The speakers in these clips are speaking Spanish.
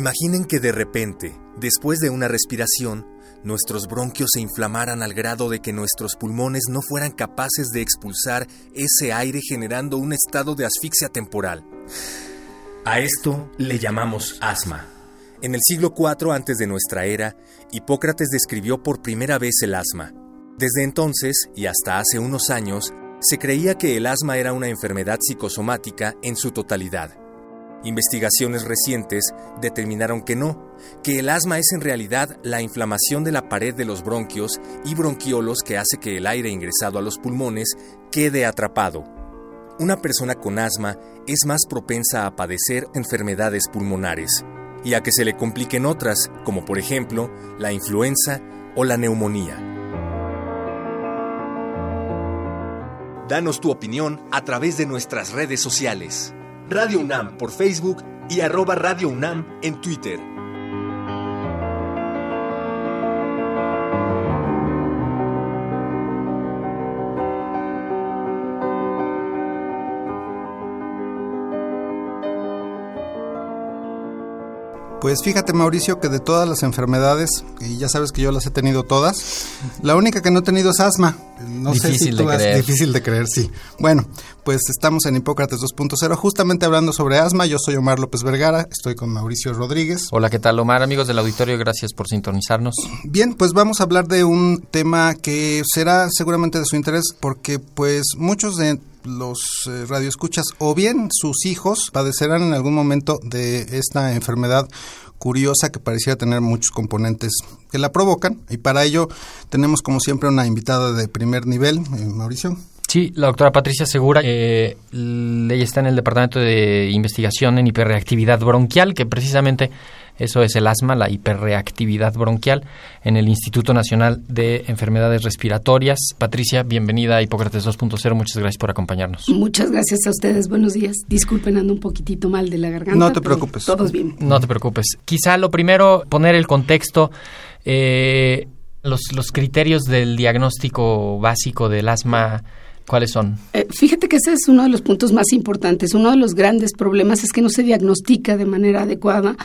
Imaginen que de repente, después de una respiración, nuestros bronquios se inflamaran al grado de que nuestros pulmones no fueran capaces de expulsar ese aire generando un estado de asfixia temporal. A esto le llamamos asma. En el siglo IV antes de nuestra era, Hipócrates describió por primera vez el asma. Desde entonces y hasta hace unos años, se creía que el asma era una enfermedad psicosomática en su totalidad. Investigaciones recientes determinaron que no, que el asma es en realidad la inflamación de la pared de los bronquios y bronquiolos que hace que el aire ingresado a los pulmones quede atrapado. Una persona con asma es más propensa a padecer enfermedades pulmonares y a que se le compliquen otras, como por ejemplo la influenza o la neumonía. Danos tu opinión a través de nuestras redes sociales. Radio UNAM por Facebook y arroba Radio UNAM en Twitter. Pues fíjate Mauricio que de todas las enfermedades, y ya sabes que yo las he tenido todas, la única que no he tenido es asma. No difícil sé si de has- creer. difícil de creer, sí. Bueno, pues estamos en Hipócrates 2.0 justamente hablando sobre asma. Yo soy Omar López Vergara, estoy con Mauricio Rodríguez. Hola, ¿qué tal, Omar? Amigos del auditorio, gracias por sintonizarnos. Bien, pues vamos a hablar de un tema que será seguramente de su interés porque pues muchos de los eh, radioescuchas o bien sus hijos padecerán en algún momento de esta enfermedad curiosa que pareciera tener muchos componentes que la provocan y para ello tenemos como siempre una invitada de primer nivel, eh, Mauricio. Sí, la doctora Patricia Segura, eh, ella está en el Departamento de Investigación en Hiperreactividad Bronquial, que precisamente eso es el asma, la hiperreactividad bronquial, en el Instituto Nacional de Enfermedades Respiratorias. Patricia, bienvenida a Hipócrates 2.0, muchas gracias por acompañarnos. Muchas gracias a ustedes. Buenos días. Disculpen, ando un poquitito mal de la garganta. No te preocupes. Todos bien. No te preocupes. Quizá lo primero, poner el contexto, eh, los, los criterios del diagnóstico básico del asma, ¿cuáles son? Eh, fíjate que ese es uno de los puntos más importantes. Uno de los grandes problemas es que no se diagnostica de manera adecuada.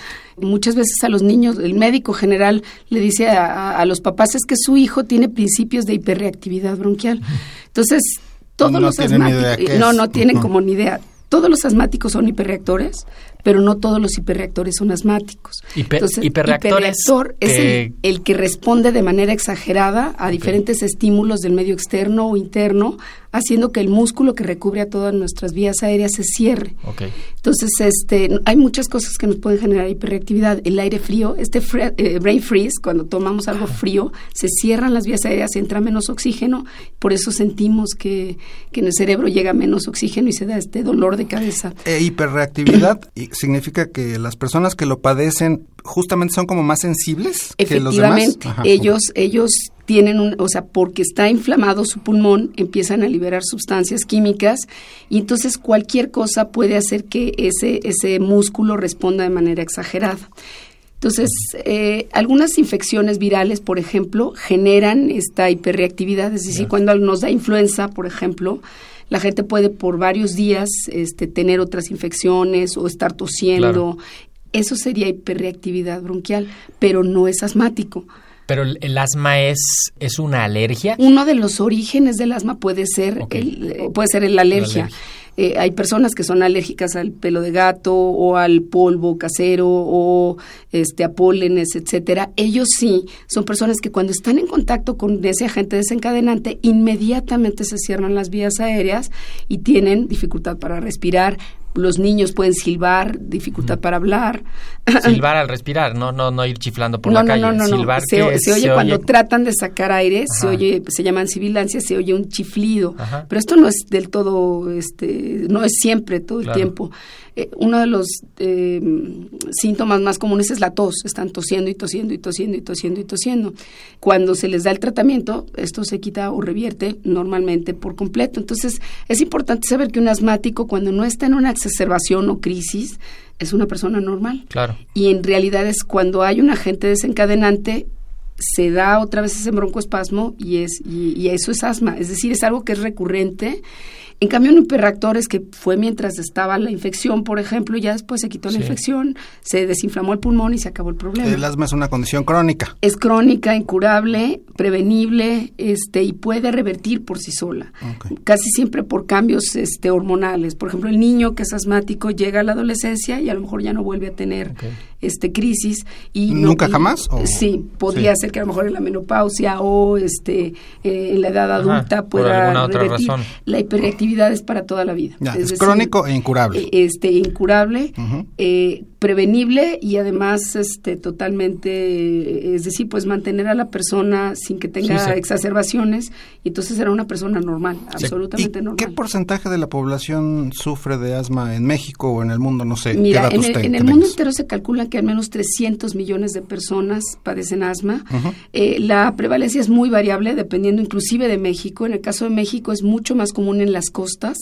Muchas veces a los niños, el médico general le dice a, a- a los papás es que su hijo tiene principios de hiperreactividad bronquial. Entonces, todos No los tienen ni idea asmáticos, no, no tienen como ni idea. Todos los asmáticos son hiperreactores, pero no todos los hiperreactores son asmáticos. Hiper- hiperreactores hiperreactor es que- el, el que responde de manera exagerada a diferentes estímulos del medio externo o interno, haciendo que el músculo que recubre a todas nuestras vías aéreas se cierre. Entonces, este, hay muchas cosas que nos pueden generar hiperreactividad. El aire frío, este fre- eh, brain freeze, cuando tomamos algo frío, se cierran las vías aéreas, entra menos oxígeno, por eso sentimos que, que en el cerebro llega menos oxígeno y se da este dolor de cabeza. E hiperreactividad y significa que las personas que lo padecen justamente son como más sensibles que los demás. Efectivamente, ellos, ellos tienen un, o sea, porque está inflamado su pulmón, empiezan a liberar sustancias químicas y entonces cualquier cosa puede hacer que ese, ese músculo responda de manera exagerada. Entonces, eh, algunas infecciones virales, por ejemplo, generan esta hiperreactividad, es decir, cuando nos da influenza, por ejemplo, la gente puede por varios días este, tener otras infecciones o estar tosiendo. Claro. Eso sería hiperreactividad bronquial, pero no es asmático. Pero el, el asma es, es una alergia. Uno de los orígenes del asma puede ser el, eh, puede ser la alergia. alergia. Eh, hay personas que son alérgicas al pelo de gato o al polvo casero o este a pólenes, etcétera. Ellos sí son personas que cuando están en contacto con ese agente desencadenante inmediatamente se cierran las vías aéreas y tienen dificultad para respirar, los niños pueden silbar, dificultad para hablar. Silbar al respirar, no no no ir chiflando por no, la calle. no, no, no, Silbar se, se oye cuando tratan de sacar aire, se oye, se llaman sibilancias, se oye un chiflido. Ajá. Pero esto no es del todo, este, no es siempre, todo el tiempo. Eh, uno de los eh, síntomas más comunes es la tos. Están tosiendo y tosiendo y tosiendo y tosiendo y tosiendo. Cuando se les da el tratamiento, esto se quita o revierte normalmente por completo. Entonces, es importante saber que un asmático, cuando no está en una exacerbación o crisis, es una persona normal Claro. y en realidad es cuando hay un agente desencadenante se da otra vez ese broncoespasmo y es y, y eso es asma, es decir, es algo que es recurrente. En cambio, un hiperreactor es que fue mientras estaba la infección, por ejemplo, y ya después se quitó Sí. la infección, se desinflamó el pulmón y se acabó el problema. El asma es una condición crónica. es crónica, incurable, prevenible, este, y puede revertir por sí sola. Casi siempre por cambios este, hormonales. Por ejemplo, el niño que es asmático llega a la adolescencia y a lo mejor ya no vuelve a tener. Este crisis. Y no- ¿Nunca y- jamás, o? Sí, podría Sí. ser que a lo mejor en la menopausia o este eh, en la edad Ajá, adulta por pueda otra revertir. razón. La hiperreactividad es para toda la vida. Ya, es decir, crónico e incurable. eh, este incurable, eh, prevenible y además este totalmente es decir, pues mantener a la persona sin que tenga Sí, sí. exacerbaciones y entonces era una persona normal, Sí. absolutamente ¿Y normal. qué porcentaje de la población sufre de asma en México o en el mundo? No sé. ¿qué Mira, en el, en el mundo entero se calcula que al menos 300 millones de personas padecen asma. Eh, la prevalencia es muy variable dependiendo inclusive de México. En el caso de México es mucho más común en las costas.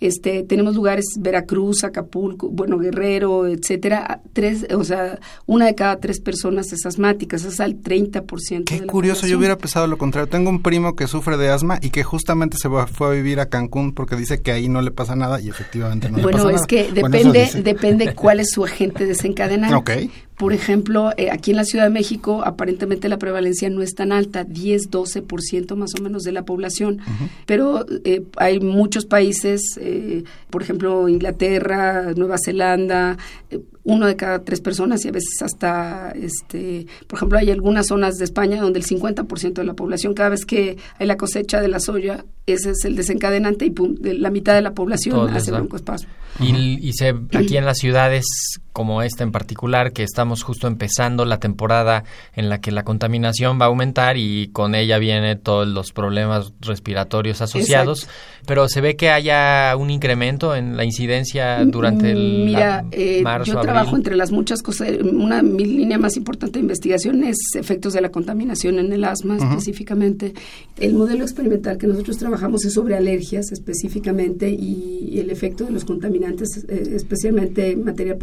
Este, tenemos lugares Veracruz, Acapulco, bueno, Guerrero, etcétera. Tres, o sea, una de cada tres personas es asmática, eso es al 30%. Qué de la curioso, yo población. hubiera pensado lo contrario. Tengo un primo que sufre de asma y que justamente se fue a vivir a Cancún porque dice que ahí no le pasa nada y efectivamente no le Bueno, pasa es nada. que Bueno, eso depende, dice. depende cuál es su agente desencadenante. Ok. Por ejemplo, eh, aquí en la Ciudad de México aparentemente la prevalencia no es tan alta, 10-12% más o menos de la población, pero eh, hay muchos países, eh, por ejemplo Inglaterra, Nueva Zelanda, uno de cada tres personas y a veces hasta, este, por ejemplo, hay algunas zonas de España donde el 50% de la población, cada vez que hay la cosecha de la soya, ese es el desencadenante y pum, de la mitad de la población Todos hace da. broncoespasmo. Y, y se, aquí en las ciudades como esta en particular, que estamos justo empezando la temporada en la que la contaminación va a aumentar y con ella vienen todos los problemas respiratorios asociados, pero se ve que haya un incremento en la incidencia durante el Mira, la- eh, marzo, yo abril. trabajo entre las muchas cosas, una mi línea más importante de investigación es efectos de la contaminación en el asma específicamente. El modelo experimental que nosotros trabajamos es sobre alergias específicamente y el efecto de los contaminantes, eh, especialmente material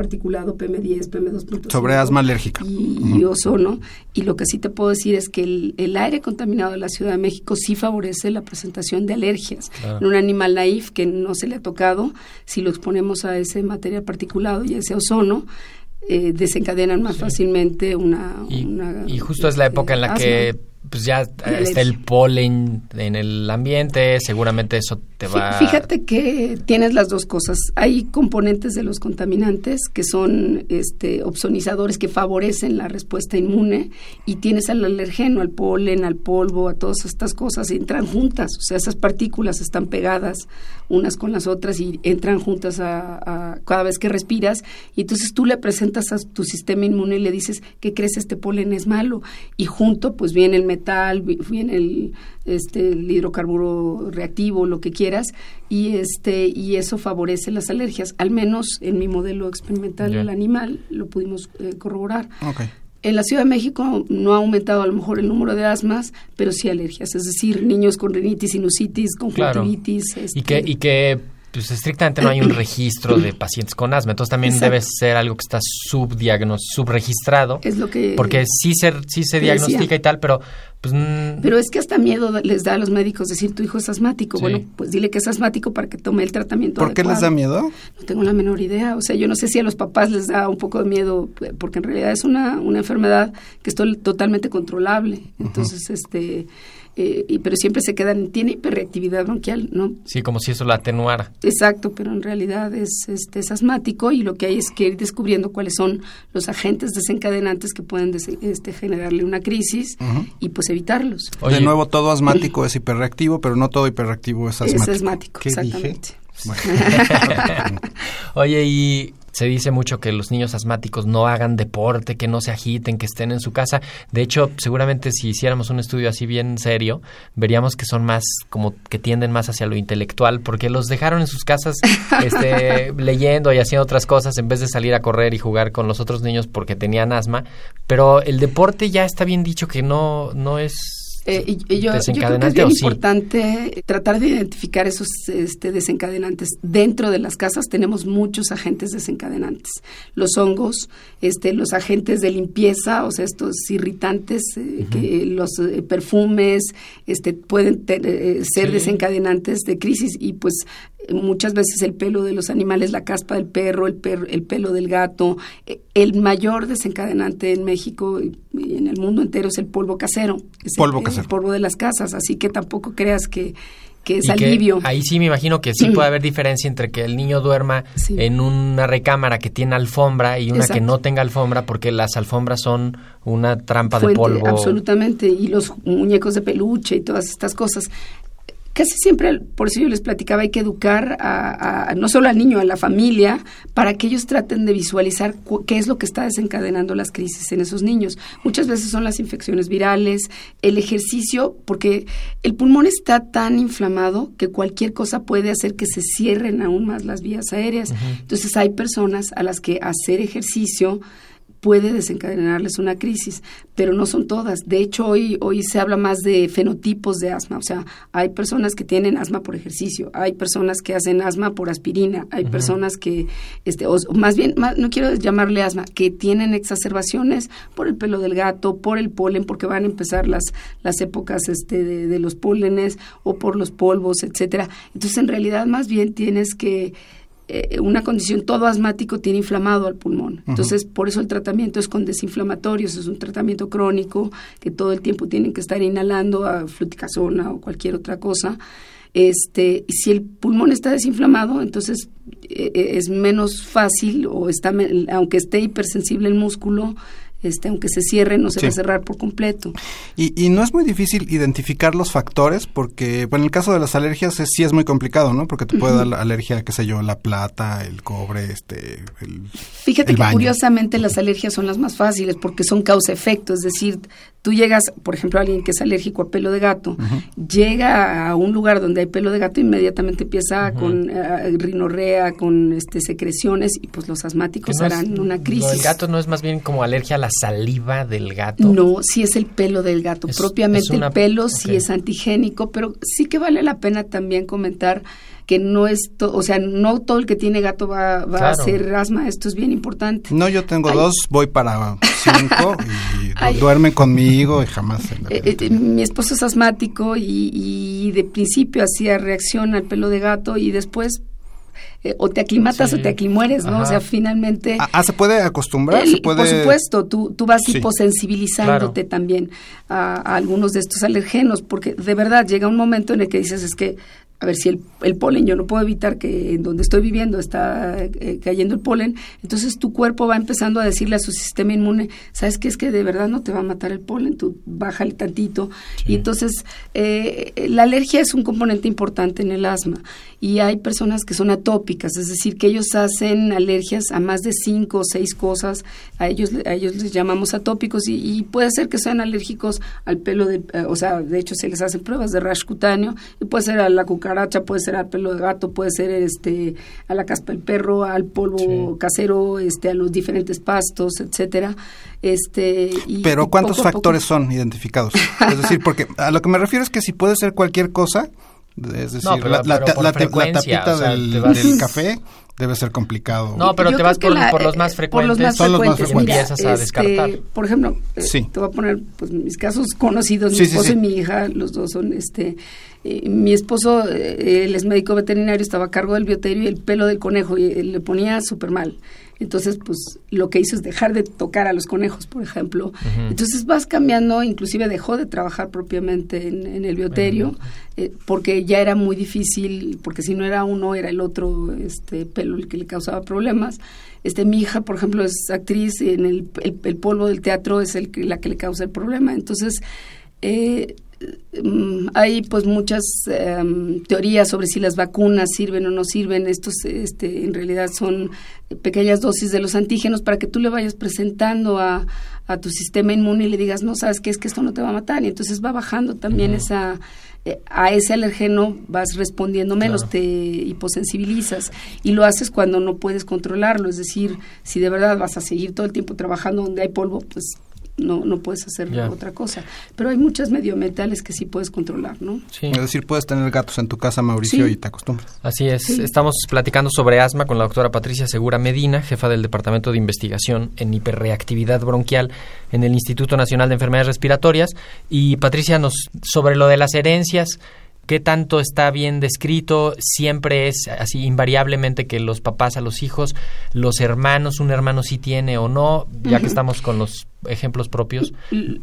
particulado, PM10, PM2.5. Sobre asma alérgica. Y, y ozono. Y lo que sí te puedo decir es que el, el aire contaminado de la Ciudad de México sí favorece la presentación de alergias. Claro. En un animal naif que no se le ha tocado, si lo exponemos a ese material particulado y a ese ozono, eh, desencadenan más fácilmente una, Y, una, y justo es la época en la asma. que pues ya está el polen en el ambiente, seguramente eso te va... Fíjate que tienes las dos cosas. Hay componentes de los contaminantes que son este, opsonizadores que favorecen la respuesta inmune y tienes al alergeno, al polen, al polvo, a todas estas cosas, entran juntas. O sea, esas partículas están pegadas unas con las otras y entran juntas a, a- cada vez que respiras. Y entonces tú le presentas a tu sistema inmune y le dices, ¿qué crees? Este polen es malo. Y junto pues viene el metal, vi- viene el, este, el hidrocarburo reactivo, lo que quieras, y este y eso favorece las alergias. Al menos en mi modelo experimental del animal lo pudimos eh, corroborar. En la Ciudad de México no ha aumentado a lo mejor el número de asmas, pero sí alergias, es decir, niños con rinitis, sinusitis, Claro. conjuntivitis. este, Y que, y que pues, estrictamente no hay un registro de pacientes con asma, entonces también Exacto. debe ser algo que está subdiagnos, subregistrado, es lo que porque sí se, sí se diagnostica decía. y tal, pero pues... mm, Pero es que hasta miedo les da a los médicos decir tu hijo es asmático. Sí. Bueno, pues dile que es asmático para que tome el tratamiento. ¿Por qué les da miedo? No tengo la menor idea. O sea, yo no sé si a los papás les da un poco de miedo, eh, porque en realidad es una, una enfermedad que es totalmente controlable. Entonces, este, eh, y, pero siempre se quedan, tiene hiperreactividad bronquial, ¿no? sí, como si eso la atenuara. Exacto, pero en realidad es, este, es asmático y lo que hay es que ir descubriendo cuáles son los agentes desencadenantes que pueden des- este, generarle una crisis y pues evitarlos. Oye, De nuevo, todo asmático es hiperreactivo, pero no todo hiperreactivo es asmático. Es asmático, ¿Qué dije? exactamente. Oye, y se dice mucho que los niños asmáticos no hagan deporte, que no se agiten, que estén en su casa. De hecho, seguramente si hiciéramos un estudio así bien serio, veríamos que son más, como que tienden más hacia lo intelectual, porque los dejaron en sus casas este, leyendo y haciendo otras cosas en vez de salir a correr y jugar con los otros niños porque tenían asma. Pero el deporte ya está bien dicho que no, no es eh, y, yo, creo que es bien importante tratar de identificar esos este, desencadenantes. Dentro de las casas tenemos muchos agentes desencadenantes. Los hongos, este, los agentes de limpieza, o sea, estos irritantes, eh, que los eh, perfumes, este, pueden ser desencadenantes de crisis y pues muchas veces el pelo de los animales, la caspa del perro, el, el pelo del gato. Eh, el mayor desencadenante en México y en el mundo entero es el polvo casero. Es polvo el, casero. El polvo de las casas, así que tampoco creas que, que es alivio. ahí sí me imagino que sí puede haber diferencia entre que el niño duerma en una recámara que tiene alfombra y una que no tenga alfombra, porque las alfombras son una trampa de polvo. Absolutamente, y los muñecos de peluche y todas estas cosas casi siempre, por eso yo les platicaba, hay que educar a, no solo al niño, a la familia, para que ellos traten de visualizar qué es lo que está desencadenando las crisis en esos niños. Muchas veces son las infecciones virales, el ejercicio, porque el pulmón está tan inflamado que cualquier cosa puede hacer que se cierren aún más las vías aéreas. Entonces hay personas a las que hacer ejercicio puede desencadenarles una crisis, pero no son todas. De hecho, hoy, hoy se habla más de fenotipos de asma, o sea, hay personas que tienen asma por ejercicio, hay personas que hacen asma por aspirina, hay personas que, este, o, más bien, no quiero llamarle asma, que tienen exacerbaciones por el pelo del gato, por el polen, porque van a empezar las, las épocas este, de, de los pólenes o por los polvos, etcétera. Entonces, en realidad, más bien tienes que eh, una condición, todo asmático tiene inflamado al pulmón. Entonces, por eso el tratamiento es con desinflamatorios, es un tratamiento crónico que todo el tiempo tienen que estar inhalando a fluticasona o cualquier otra cosa. Este, si el pulmón está desinflamado, entonces eh, eh, es menos fácil o está aunque esté hipersensible el músculo, este, aunque se cierre, no se va a cerrar por completo. Y, y, no es muy difícil identificar los factores, porque, bueno, en el caso de las alergias sí es muy complicado, ¿no? Porque te puede dar la alergia, qué sé yo, la plata, el cobre, este, el Fíjate que curiosamente las alergias son las más fáciles porque son causa-efecto, es decir, tú llegas, por ejemplo, alguien que es alérgico a pelo de gato, llega a un lugar donde hay pelo de gato, inmediatamente empieza con uh, rinorrea, con este secreciones y pues los asmáticos harán una crisis. ¿El gato no es más bien como alergia a la saliva del gato? No, sí es el pelo del gato. Propiamente el pelo sí es antigénico, pero sí que vale la pena también comentar que no es, o sea, no todo el que tiene gato va, va a hacer asma, esto es bien importante. No, yo tengo dos, voy para cinco y duermen conmigo y jamás. Eh, eh, mi esposo es asmático y, y de principio hacía reacción al pelo de gato y después eh, o te aclimatas o te aclimueres, ¿no? O sea, finalmente... Ah, ah ¿se puede acostumbrar? ¿Se puede... Por supuesto, tú, tú vas hiposensibilizándote también a, a, algunos de estos alergenos, porque de verdad llega un momento en el que dices, es que a ver si el, el, polen, yo no puedo evitar que en donde estoy viviendo está eh, cayendo el polen, entonces tu cuerpo va empezando a decirle a su sistema inmune, ¿sabes qué? Es que de verdad no te va a matar el polen, tú bájale tantito. Y entonces eh, la alergia es un componente importante en el asma y hay personas que son atópicas, es decir, que ellos hacen alergias a más de cinco o seis cosas, a ellos, a ellos les llamamos atópicos y, puede ser que sean alérgicos al pelo, de, eh, o sea, de hecho se les hacen pruebas de rash cutáneo y puede ser a la cucaracha, puede ser al pelo de gato, puede ser este a la caspa del perro, al polvo casero, este a los diferentes pastos, etcétera. Este, Pero ¿cuántos factores son identificados? Es decir, porque a lo que me refiero es que si puede ser cualquier cosa, es decir, la, tapita del, café debe ser complicado. No, pero te vas por, los más frecuentes. Por los más Son frecuentes. Los más empiezas a este, descartar. Por ejemplo, eh, te voy a poner pues, mis casos conocidos. mi esposo y mi hija, los dos son este eh, mi esposo, eh, él es médico veterinario, estaba a cargo del bioterio y el pelo del conejo y le ponía súper mal. Entonces, pues lo que hizo es dejar de tocar a los conejos, por ejemplo. Entonces vas cambiando, inclusive dejó de trabajar propiamente en, el bioterio, eh, porque ya era muy difícil, porque si no era uno, era el otro este pelo el que le causaba problemas. Este, mi hija, por ejemplo, es actriz, y en el, el, polvo del teatro es el, la que le causa el problema. Entonces, eh, hay pues muchas em, teorías sobre si las vacunas sirven o no sirven. Estos este, en realidad son pequeñas dosis de los antígenos para que tú le vayas presentando a, a tu sistema inmune y le digas, no, sabes qué es que esto no te va a matar. Y entonces va bajando también esa eh, a ese alergeno vas respondiendo menos, te hiposensibilizas y lo haces cuando no puedes controlarlo, es decir, si de verdad vas a seguir todo el tiempo trabajando donde hay polvo, pues no, no puedes hacer otra cosa. Pero hay muchas mediometales que sí puedes controlar, ¿no? Sí. Es decir, puedes tener gatos en tu casa, Mauricio, y te acostumbras. Así es. Estamos platicando sobre asma con la doctora Patricia Segura Medina, jefa del Departamento de Investigación en Hiperreactividad Bronquial en el Instituto Nacional de Enfermedades Respiratorias. Y Patricia, nos sobre lo de las herencias, qué tanto está bien descrito, siempre es así invariablemente que los papás a los hijos, los hermanos, un hermano sí tiene o no, ya que estamos con los ejemplos propios.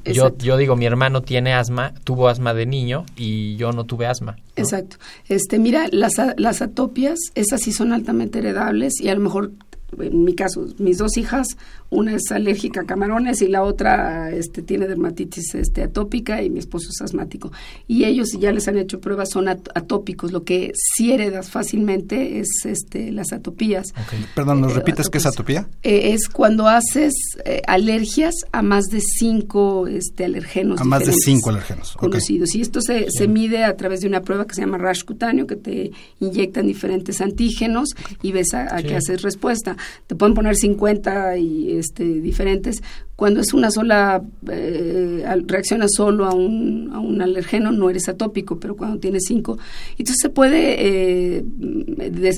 Yo, yo digo, mi hermano tiene asma, tuvo asma de niño y yo no tuve asma. Exacto. Este, mira, las, las atopias, esas sí son altamente heredables y a lo mejor en mi caso, mis dos hijas, una es alérgica a camarones y la otra este, tiene dermatitis este, atópica y mi esposo es asmático. Y ellos ya les han hecho pruebas, son atópicos. Lo que sí heredas fácilmente es este, las atopías. Perdón, ¿nos eh, repites qué es atopía? Eh, es cuando haces eh, alergias a más de cinco este, alergenos. A más de cinco alergenos. Conocidos. Y esto se, se, mide a través de una prueba que se llama rash cutáneo, que te inyectan diferentes antígenos y ves a, a qué haces respuesta te pueden poner 50 y este, diferentes. Cuando es una sola, eh, reacciona solo a un, a un alergeno, no eres atópico, pero cuando tienes cinco, entonces se puede eh,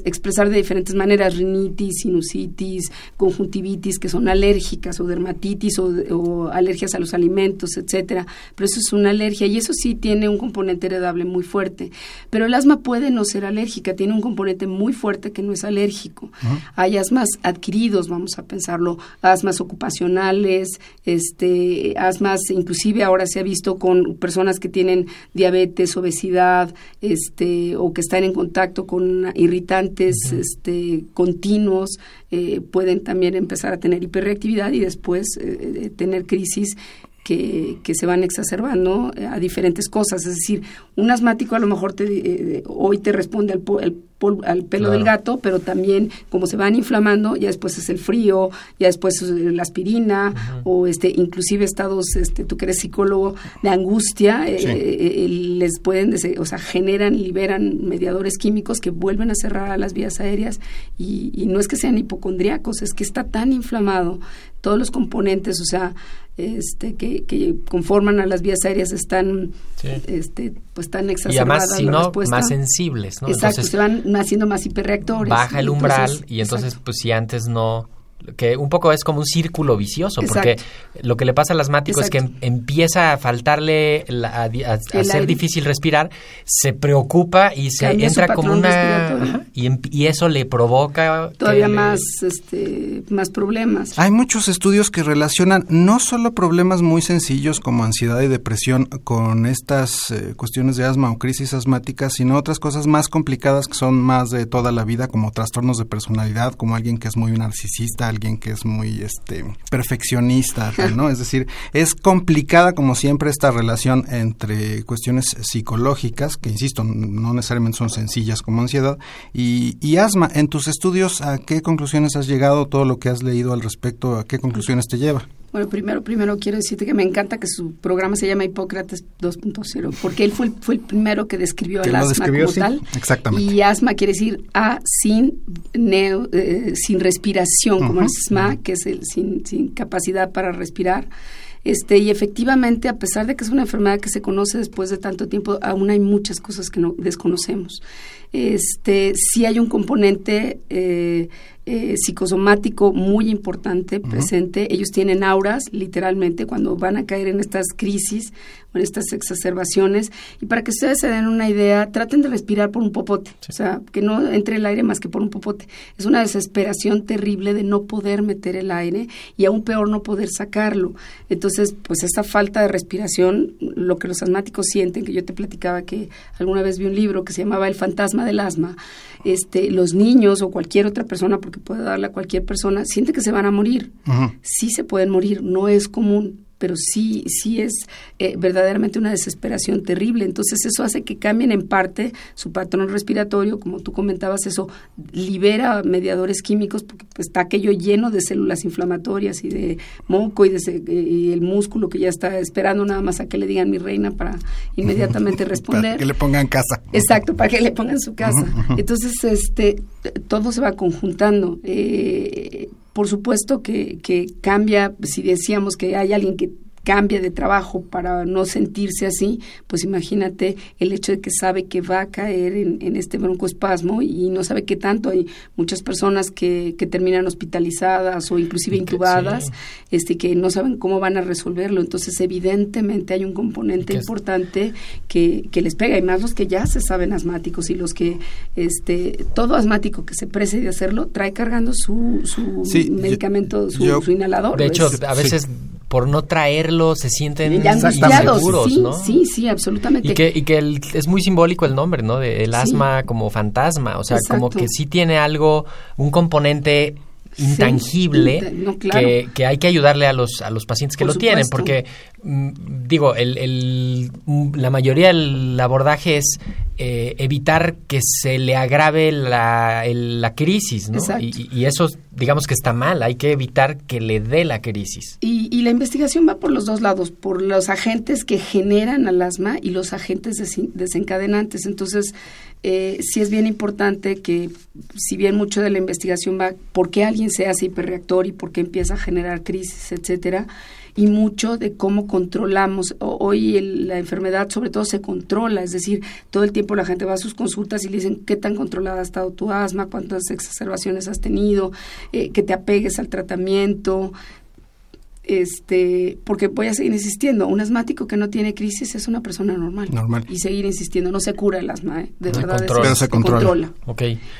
expresar de diferentes maneras, rinitis, sinusitis, conjuntivitis, que son alérgicas, o dermatitis, o, o alergias a los alimentos, etcétera. Pero eso es una alergia y eso sí tiene un componente heredable muy fuerte. Pero el asma puede no ser alérgica, tiene un componente muy fuerte que no es alérgico. Hay asmas adquiridos, vamos a pensarlo, asmas ocupacionales, este, asmas, inclusive ahora se ha visto con personas que tienen diabetes, obesidad, este, o que están en contacto con irritantes, este, continuos, eh, pueden también empezar a tener hiperreactividad y después eh, eh, tener crisis que, que, se van exacerbando a diferentes cosas. Es decir, un asmático a lo mejor te, hoy te responde al, el al pelo del gato, pero también como se van inflamando, ya después es el frío, ya después es la aspirina o este inclusive estados, este tú que eres psicólogo de angustia, eh, eh, les pueden, o sea, generan y liberan mediadores químicos que vuelven a cerrar las vías aéreas y, no es que sean hipocondriacos, es que está tan inflamado todos los componentes, o sea, este, que, que conforman a las vías aéreas están, este, pues tan exacerbadas. Y además, si más sensibles, ¿no? Exacto, se van haciendo más hiperreactores. Baja el umbral y entonces, pues si antes no que un poco es como un círculo vicioso, porque lo que le pasa al asmático es que em, empieza a faltarle, a, ser difícil respirar, se preocupa y se entra como una... y, em, y, eso le provoca... Todavía más, este, más problemas. Hay muchos estudios que relacionan no solo problemas muy sencillos como ansiedad y depresión con estas eh, cuestiones de asma o crisis asmáticas, sino otras cosas más complicadas que son más de toda la vida, como trastornos de personalidad, como alguien que es muy narcisista, alguien que es muy este perfeccionista, ¿no? Es decir, es complicada como siempre esta relación entre cuestiones psicológicas, que insisto, no necesariamente son sencillas como ansiedad, y, y asma. En tus estudios, ¿a qué conclusiones has llegado? Todo lo que has leído al respecto, ¿a qué conclusiones te lleva? Bueno, primero, primero quiero decirte que me encanta que su programa se llama Hipócrates 2.0, porque él fue el, fue el primero que describió el asma como tal. Exactamente. Y asma quiere decir A sin neo, eh, sin respiración, como asma, que es el sin, sin capacidad para respirar. Este, y efectivamente, a pesar de que es una enfermedad que se conoce después de tanto tiempo, aún hay muchas cosas que no desconocemos. Este, sí hay un componente eh, eh, psicosomático muy importante presente. Ellos tienen auras, literalmente, cuando van a caer en estas crisis o en estas exacerbaciones. Y para que ustedes se den una idea, traten de respirar por un popote. O sea, que no entre el aire más que por un popote. Es una desesperación terrible de no poder meter el aire y aún peor no poder sacarlo. Entonces, pues esta falta de respiración, lo que los asmáticos sienten, que yo te platicaba que alguna vez vi un libro que se llamaba El fantasma del asma, este, los niños o cualquier otra persona, porque puede darle a cualquier persona, siente que se van a morir. Sí se pueden morir, no es común, pero sí, sí es eh, verdaderamente una desesperación terrible. Entonces eso hace que cambien en parte su patrón respiratorio, como tú comentabas, eso libera mediadores químicos porque pues, está aquello lleno de células inflamatorias y de moco y, de, y el músculo que ya está esperando nada más a que le digan mi reina para inmediatamente responder. para que le pongan casa. Exacto, para que le pongan su casa. Entonces, este, todo se va conjuntando. Eh, por supuesto que, que cambia, si decíamos que hay alguien que cambia de trabajo para no sentirse así, pues imagínate el hecho de que sabe que va a caer en, este broncoespasmo y no sabe qué tanto. Hay muchas personas que, que terminan hospitalizadas o inclusive intubadas, este, que no saben cómo van a resolverlo. Entonces, evidentemente hay un componente importante que, que les pega, y más los que ya se saben asmáticos y los que, este, todo asmático que se prese de hacerlo, trae cargando su, su medicamento, su, inhalador. De hecho, a veces por no traerlo se sienten inseguros, sí, ¿no? Sí, sí, absolutamente. Y que, y que es muy simbólico el nombre, ¿no? De, el asma como fantasma, o sea, como que sí tiene algo, un componente intangible que, que, hay que ayudarle a los, a los pacientes que lo tienen, porque mm, digo, el, el, la mayoría del abordaje es eh, evitar que se le agrave la, la crisis, ¿no? Y, y, eso digamos que está mal, hay que evitar que le dé la crisis. Y, y, la investigación va por los dos lados, por los agentes que generan al asma y los agentes desencadenantes. Entonces, eh, sí es bien importante que, si bien mucho de la investigación va por qué alguien se hace hiperreactor y por qué empieza a generar crisis, etcétera, y mucho de cómo controlamos. Hoy la enfermedad sobre todo se controla, es decir, todo el tiempo la gente va a sus consultas y le dicen qué tan controlada ha estado tu asma, cuántas exacerbaciones has tenido, eh, que te apegues al tratamiento, este, porque voy a seguir insistiendo, un asmático que no tiene crisis es una persona normal. Normal. Y seguir insistiendo, no se cura el asma, ¿eh? de verdad. Pero se controla.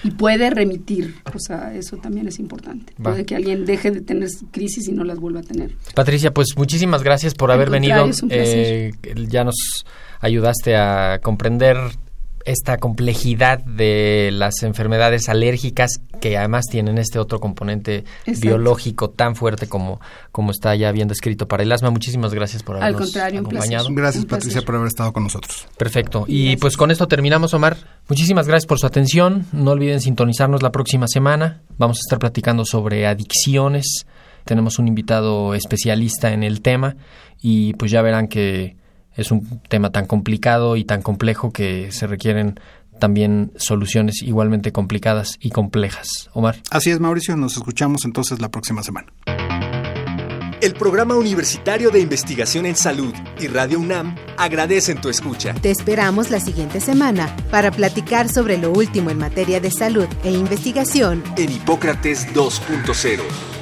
Y puede remitir, o sea, eso también es importante. Puede que alguien deje de tener crisis y no las vuelva a tener. Patricia, pues muchísimas gracias por haber venido. Eh, ya nos ayudaste a comprender esta complejidad de las enfermedades alérgicas que además tienen este otro componente biológico tan fuerte como, como está ya bien descrito para el asma. Muchísimas gracias por habernos acompañado. Gracias Patricia por haber estado con nosotros. Perfecto. Y pues con esto terminamos, Omar. Muchísimas gracias por su atención. No olviden sintonizarnos la próxima semana. Vamos a estar platicando sobre adicciones. Tenemos un invitado especialista en el tema y pues ya verán que es un tema tan complicado y tan complejo que se requieren también soluciones igualmente complicadas y complejas. Omar. Así es, Mauricio. Nos escuchamos entonces la próxima semana. El Programa Universitario de Investigación en Salud y Radio UNAM agradecen tu escucha. Te esperamos la siguiente semana para platicar sobre lo último en materia de salud e investigación en Hipócrates 2.0